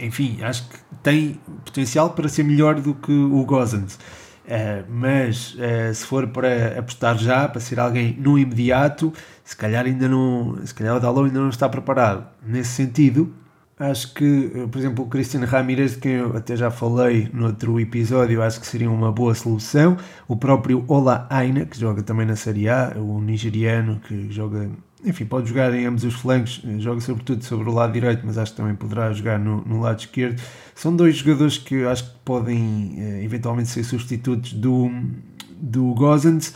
Enfim, acho que tem potencial para ser melhor do que o Gozans. Uh, mas uh, se for para apostar já, para ser alguém no imediato, se calhar ainda não, se calhar o Dalot ainda não está preparado. Nesse sentido, Acho que, eh, por exemplo, o Cristiano Ramírez, de quem eu até já falei no outro episódio, acho que seria uma boa solução. O próprio Ola Aina, que joga também na Série A, o nigeriano que joga, enfim, pode jogar em ambos os flancos, eh, joga sobretudo sobre o lado direito, mas acho que também poderá jogar no, no lado esquerdo. São dois jogadores que acho que podem eh, eventualmente ser substitutos do, do Gozens.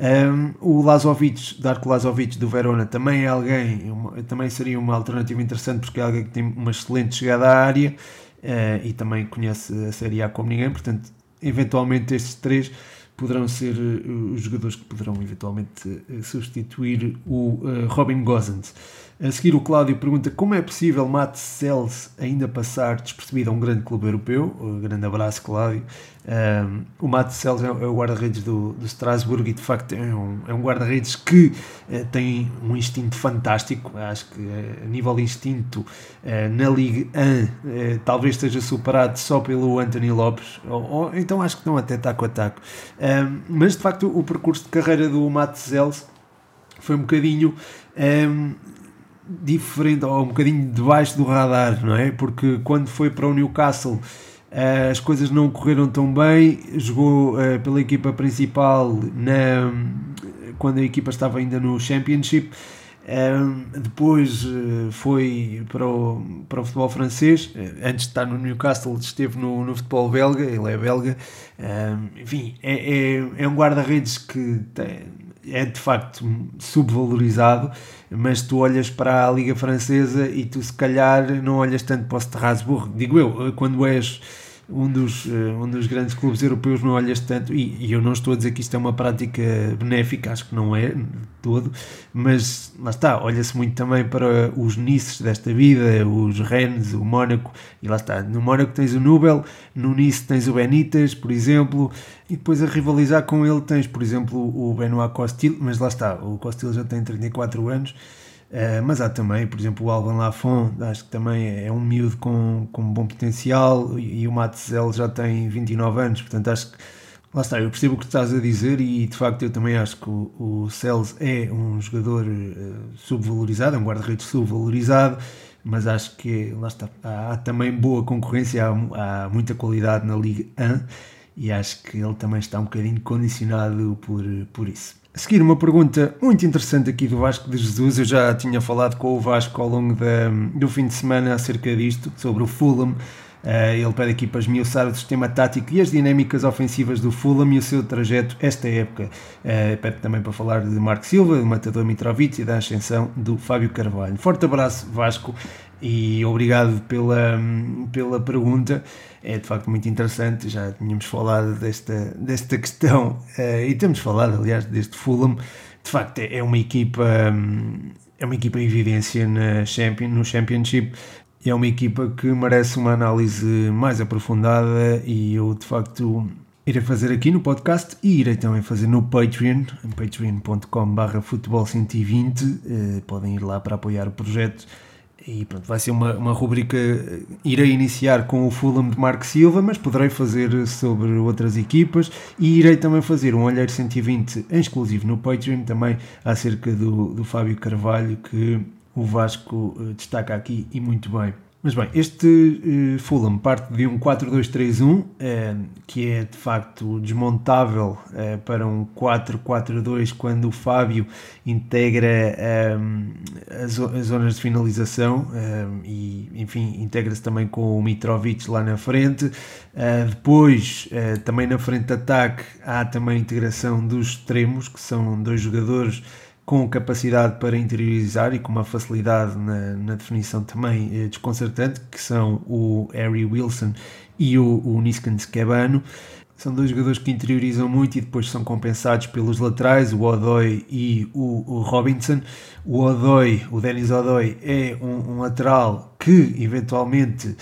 Um, o Lazovic, Darko Lazovic do Verona também é alguém, uma, também seria uma alternativa interessante porque é alguém que tem uma excelente chegada à área uh, e também conhece a Série A como ninguém, portanto, eventualmente estes três poderão ser uh, os jogadores que poderão eventualmente uh, substituir o Robin Gosens. A seguir, o Cláudio pergunta como é possível Matt Sells ainda passar despercebido a um grande clube europeu. Um grande abraço, Cláudio. Um, o Matt Sells é o guarda-redes do, do Strasbourg e, de facto, é um, é um guarda-redes que uh, tem um instinto fantástico. Acho que, uh, a nível de instinto, uh, na Ligue 1, talvez esteja superado só pelo Anthony Lopes. Ou, ou, então, acho que não até taco a taco. Um, mas, de facto, o percurso de carreira do Matt Sells foi um bocadinho um, diferente, ou um bocadinho debaixo do radar, não é? Porque quando foi para o Newcastle uh, as coisas não correram tão bem, jogou uh, pela equipa principal na, quando a equipa estava ainda no Championship. Uh, depois foi para o, para o futebol francês. antes de estar no Newcastle, esteve no, no futebol belga. Ele é belga. enfim, é, é, é um guarda-redes que tem, é de facto subvalorizado, mas tu olhas para a Liga Francesa e tu se calhar não olhas tanto para o Strasbourg, digo eu, quando és um dos, eh, um dos grandes clubes europeus não olhas tanto, e, e, eu não estou a dizer que isto é uma prática benéfica, acho que não é todo, mas lá está, olha-se muito também para os Nices desta vida, os Rennes, o Mónaco, e lá está, no Mónaco tens o Nubel, no Nice tens o Benítez, por exemplo, e depois a rivalizar com ele tens, por exemplo, o Benoit Costil, mas lá está, o Costil já tem 34 anos, Uh, mas há também, por exemplo, o Alban Lafont, acho que também é um miúdo com, com bom potencial e, e o Matzel já tem 29 anos, portanto acho que lá está, eu percebo o que estás a dizer e de facto eu também acho que o, o Celes é um jogador uh, subvalorizado, é um guarda-redes subvalorizado, mas acho que lá está, há, há também boa concorrência, há, há muita qualidade na Liga 1 e acho que ele também está um bocadinho condicionado por, por isso. Seguir, uma pergunta muito interessante aqui do Vasco de Jesus. Eu já tinha falado com o Vasco ao longo da, do fim de semana acerca disto, sobre o Fulham. Uh, ele pede aqui para esmiuçar o sistema tático e as dinâmicas ofensivas do Fulham e o seu trajeto esta época. Uh, pede também para falar de Marco Silva, do Matador Mitrovic e da ascensão do Fábio Carvalho. Forte abraço, Vasco, e obrigado pela, pela pergunta. É de facto muito interessante. Já tínhamos falado desta, desta questão uh, e temos falado, aliás, deste Fulham. De facto, é, é uma equipa. é uma equipa em evidência na Champion, no Championship é uma equipa que merece uma análise mais aprofundada e eu de facto irei fazer aqui no podcast e irei também fazer no Patreon, em patreon.com.br futebol 120, eh, podem ir lá para apoiar o projeto e pronto, vai ser uma, uma rubrica, irei iniciar com o Fulham de Marco Silva, mas poderei fazer sobre outras equipas e irei também fazer um Olheiro 120 em exclusivo no Patreon, também acerca do, do Fábio Carvalho, que o Vasco uh, destaca aqui e muito bem. Mas bem, este uh, Fulham parte de um 4-2-3-1, uh, eh, que é de facto desmontável para um 4-4-2 quando o Fábio integra as, as, zonas de finalização e, enfim, integra-se também com o Mitrovic lá na frente. depois, também na frente de ataque, há também a integração dos extremos, que são dois jogadores com capacidade para interiorizar e com uma facilidade na, na definição também eh, desconcertante, que são o Harry Wilson e o, o Niskan Skebano. São dois jogadores que interiorizam muito e depois são compensados pelos laterais, o Odoi e o, o Robinson. O Odoi, o Denis Odoi, é um, um lateral que eventualmente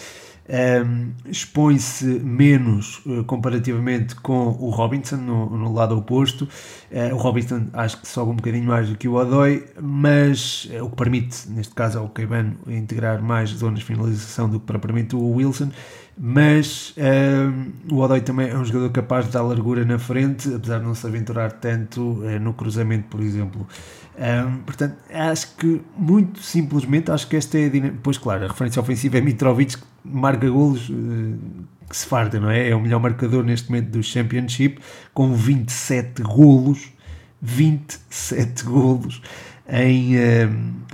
um, expõe-se menos uh, comparativamente com o Robinson no, no lado oposto. Uh, o Robinson acho que sobe um bocadinho mais do que o Odoi, mas uh, o que permite, neste caso, ao Caibano integrar mais zonas de finalização do que propriamente o Wilson. Mas o Odoi também é um jogador capaz de dar largura na frente, apesar de não se aventurar tanto no cruzamento, por exemplo. Um, portanto, acho que muito simplesmente, acho que esta é a dinâmica. Pois claro, a referência ofensiva é Mitrovic, que marca golos uh, que se farta, não é? É o melhor marcador neste momento do Championship, com 27 golos. 27 golos em,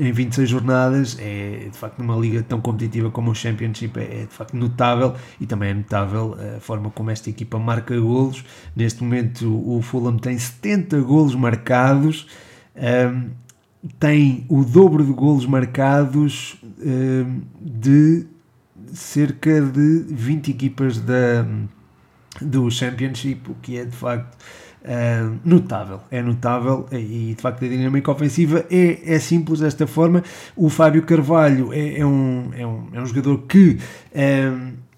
em 26 jornadas é de facto numa liga tão competitiva como o Championship é, é, de facto notável e também é notável a forma como esta equipa marca golos neste momento o Fulham tem 70 golos marcados um, tem o dobro de golos marcados um, de cerca de 20 equipas da, do Championship, o que é de facto uh, notável. É notável e de facto a dinâmica ofensiva é, é simples desta forma. O Fábio Carvalho é, é um, é, um, é um jogador que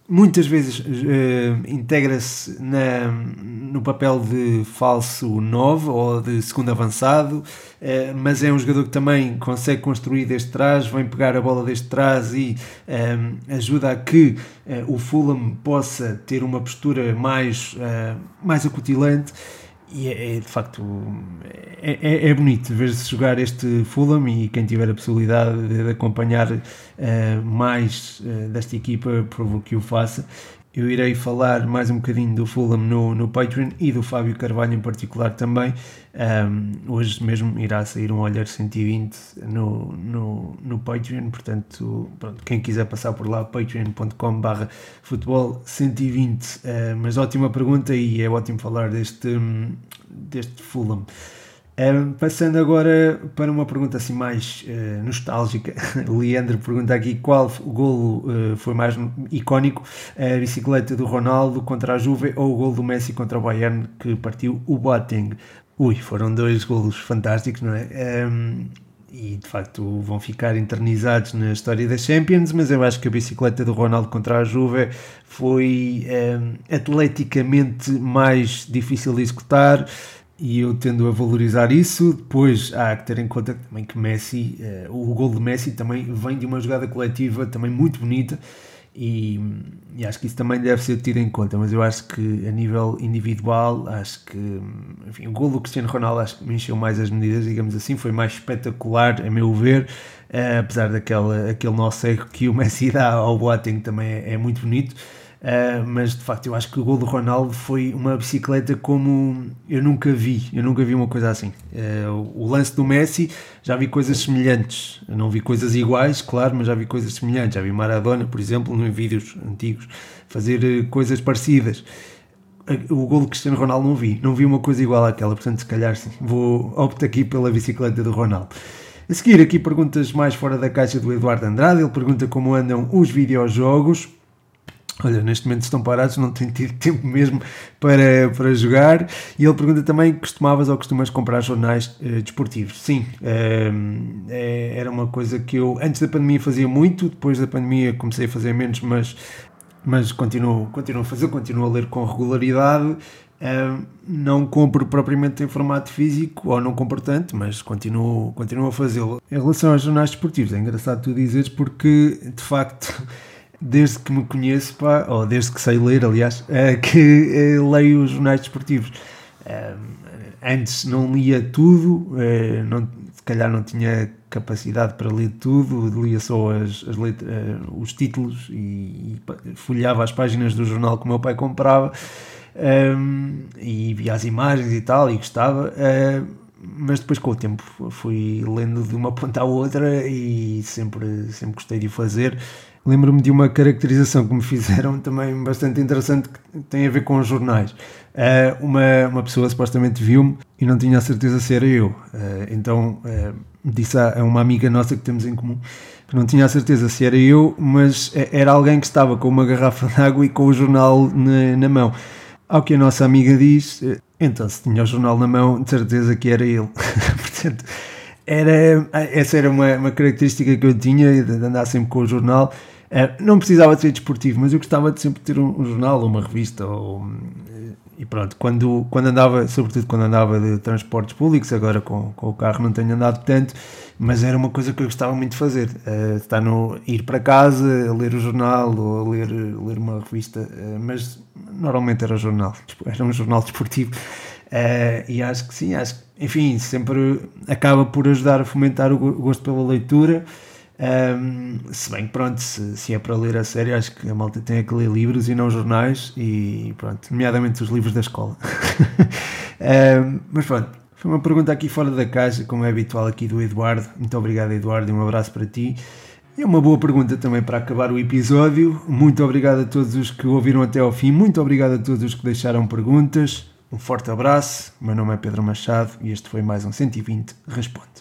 muitas vezes uh, integra-se no papel de falso 9 ou de segundo avançado, uh, mas é um jogador que também consegue construir desde trás, vem pegar a bola desde trás e um, ajuda a que uh, o Fulham possa ter uma postura mais, mais acutilante e é, é, de facto é, é, é bonito ver-se jogar este Fulham e quem tiver a possibilidade de, acompanhar uh, mais uh, desta equipa, por que o faça. Eu irei falar mais um bocadinho do Fulham no, no Patreon e do Fábio Carvalho em particular também. Um, hoje mesmo irá sair um Olhar 120 no, no, no Patreon, portanto, pronto, quem quiser passar por lá, patreon.com.br futebol 120. Uh, mas ótima pergunta e é ótimo falar deste, deste Fulham. Um, passando agora para uma pergunta assim mais uh, nostálgica, Leandro pergunta aqui qual o golo uh, foi mais icónico, a bicicleta do Ronaldo contra a Juve ou o golo do Messi contra o Bayern que partiu o Boateng. Ui, foram dois golos fantásticos, não é? Um, e de facto vão ficar eternizados na história das Champions, mas eu acho que a bicicleta do Ronaldo contra a Juve foi um, atleticamente mais difícil de executar e eu tendo a valorizar isso. Depois há que ter em conta também que Messi, uh, o gol de Messi também vem de uma jogada coletiva também muito bonita e, e, acho que isso também deve ser tido em conta. Mas eu acho que a nível individual, acho que enfim, o gol do Cristiano Ronaldo acho que me encheu mais as medidas, digamos assim, foi mais espetacular, a meu ver. Uh, apesar daquele aquele nosso erro que o Messi dá ao Boateng também é, é muito bonito. Uh, mas de facto eu acho que o gol do Ronaldo foi uma bicicleta como eu nunca vi, eu nunca vi uma coisa assim. Uh, o lance do Messi já vi coisas semelhantes, eu não vi coisas iguais, claro, mas já vi coisas semelhantes. Já vi Maradona, por exemplo, em vídeos antigos, fazer uh, coisas parecidas. O gol do Cristiano Ronaldo não vi, não vi uma coisa igual àquela, portanto, se calhar sim, vou optar aqui pela bicicleta do Ronaldo. A seguir, aqui perguntas mais fora da caixa do Eduardo Andrade. Ele pergunta como andam os videojogos. Olha, neste momento estão parados, não tenho tido tempo mesmo para, para jogar. E ele pergunta também: costumavas ou costumas comprar jornais eh, desportivos? Sim, eh, era uma coisa que eu antes da pandemia fazia muito, depois da pandemia comecei a fazer menos, mas, mas continuo, continuo a fazer, continuo a ler com regularidade. Uh, não compro propriamente em formato físico, ou não compro tanto, mas continuo, continuo a fazê-lo. Em relação aos jornais desportivos, é engraçado tu dizeres porque, de facto, desde que me conheço, pá, ou desde que sei ler, aliás, é, que é, leio os jornais desportivos. Antes não lia tudo, não, se calhar não tinha capacidade para ler tudo, lia só as, as letras, os títulos e, e folheava as páginas do jornal que o meu pai comprava e via as imagens e tal, e gostava mas depois com o tempo fui lendo de uma ponta à outra e sempre, sempre gostei de fazer lembro-me de uma caracterização que me fizeram também bastante interessante que tem a ver com os jornais. Uh, uma, uma pessoa supostamente viu-me e não tinha a certeza se era eu. Uh, então uh, disse a, a, uma amiga nossa que temos em comum que não tinha a certeza se era eu, mas era alguém que estava com uma garrafa de água e com o jornal na, na mão. Ao que a nossa amiga diz, então se tinha o jornal na mão, de certeza que era ele. Portanto, era, essa era uma, uma característica que eu tinha de andar sempre com o jornal é, não precisava de ser desportivo, mas eu gostava de sempre ter um, um jornal ou uma revista. Ou, e pronto, quando, quando andava, sobretudo quando andava de transportes públicos, agora com, com o carro não tenho andado tanto, mas era uma coisa que eu gostava muito de fazer. Uh, estar no, ir para casa, ler o jornal ou ler, ler uma revista, uh, mas normalmente era jornal, era um jornal desportivo. Uh, e acho que sim, acho que, enfim, sempre acaba por ajudar a fomentar o gosto pela leitura. Um, se bem que pronto, se, se, é para ler a sério, acho que a malta tem que ler livros e não jornais, e pronto, nomeadamente os livros da escola. um, mas pronto, foi uma pergunta aqui fora da caixa, como é habitual aqui do Eduardo. Muito obrigado, Eduardo, e um abraço para ti. É uma boa pergunta também para acabar o episódio. Muito obrigado a todos os que ouviram até ao fim. Muito obrigado a todos os que deixaram perguntas. Um forte abraço. Meu nome é Pedro Machado e este foi mais um 120 Responde.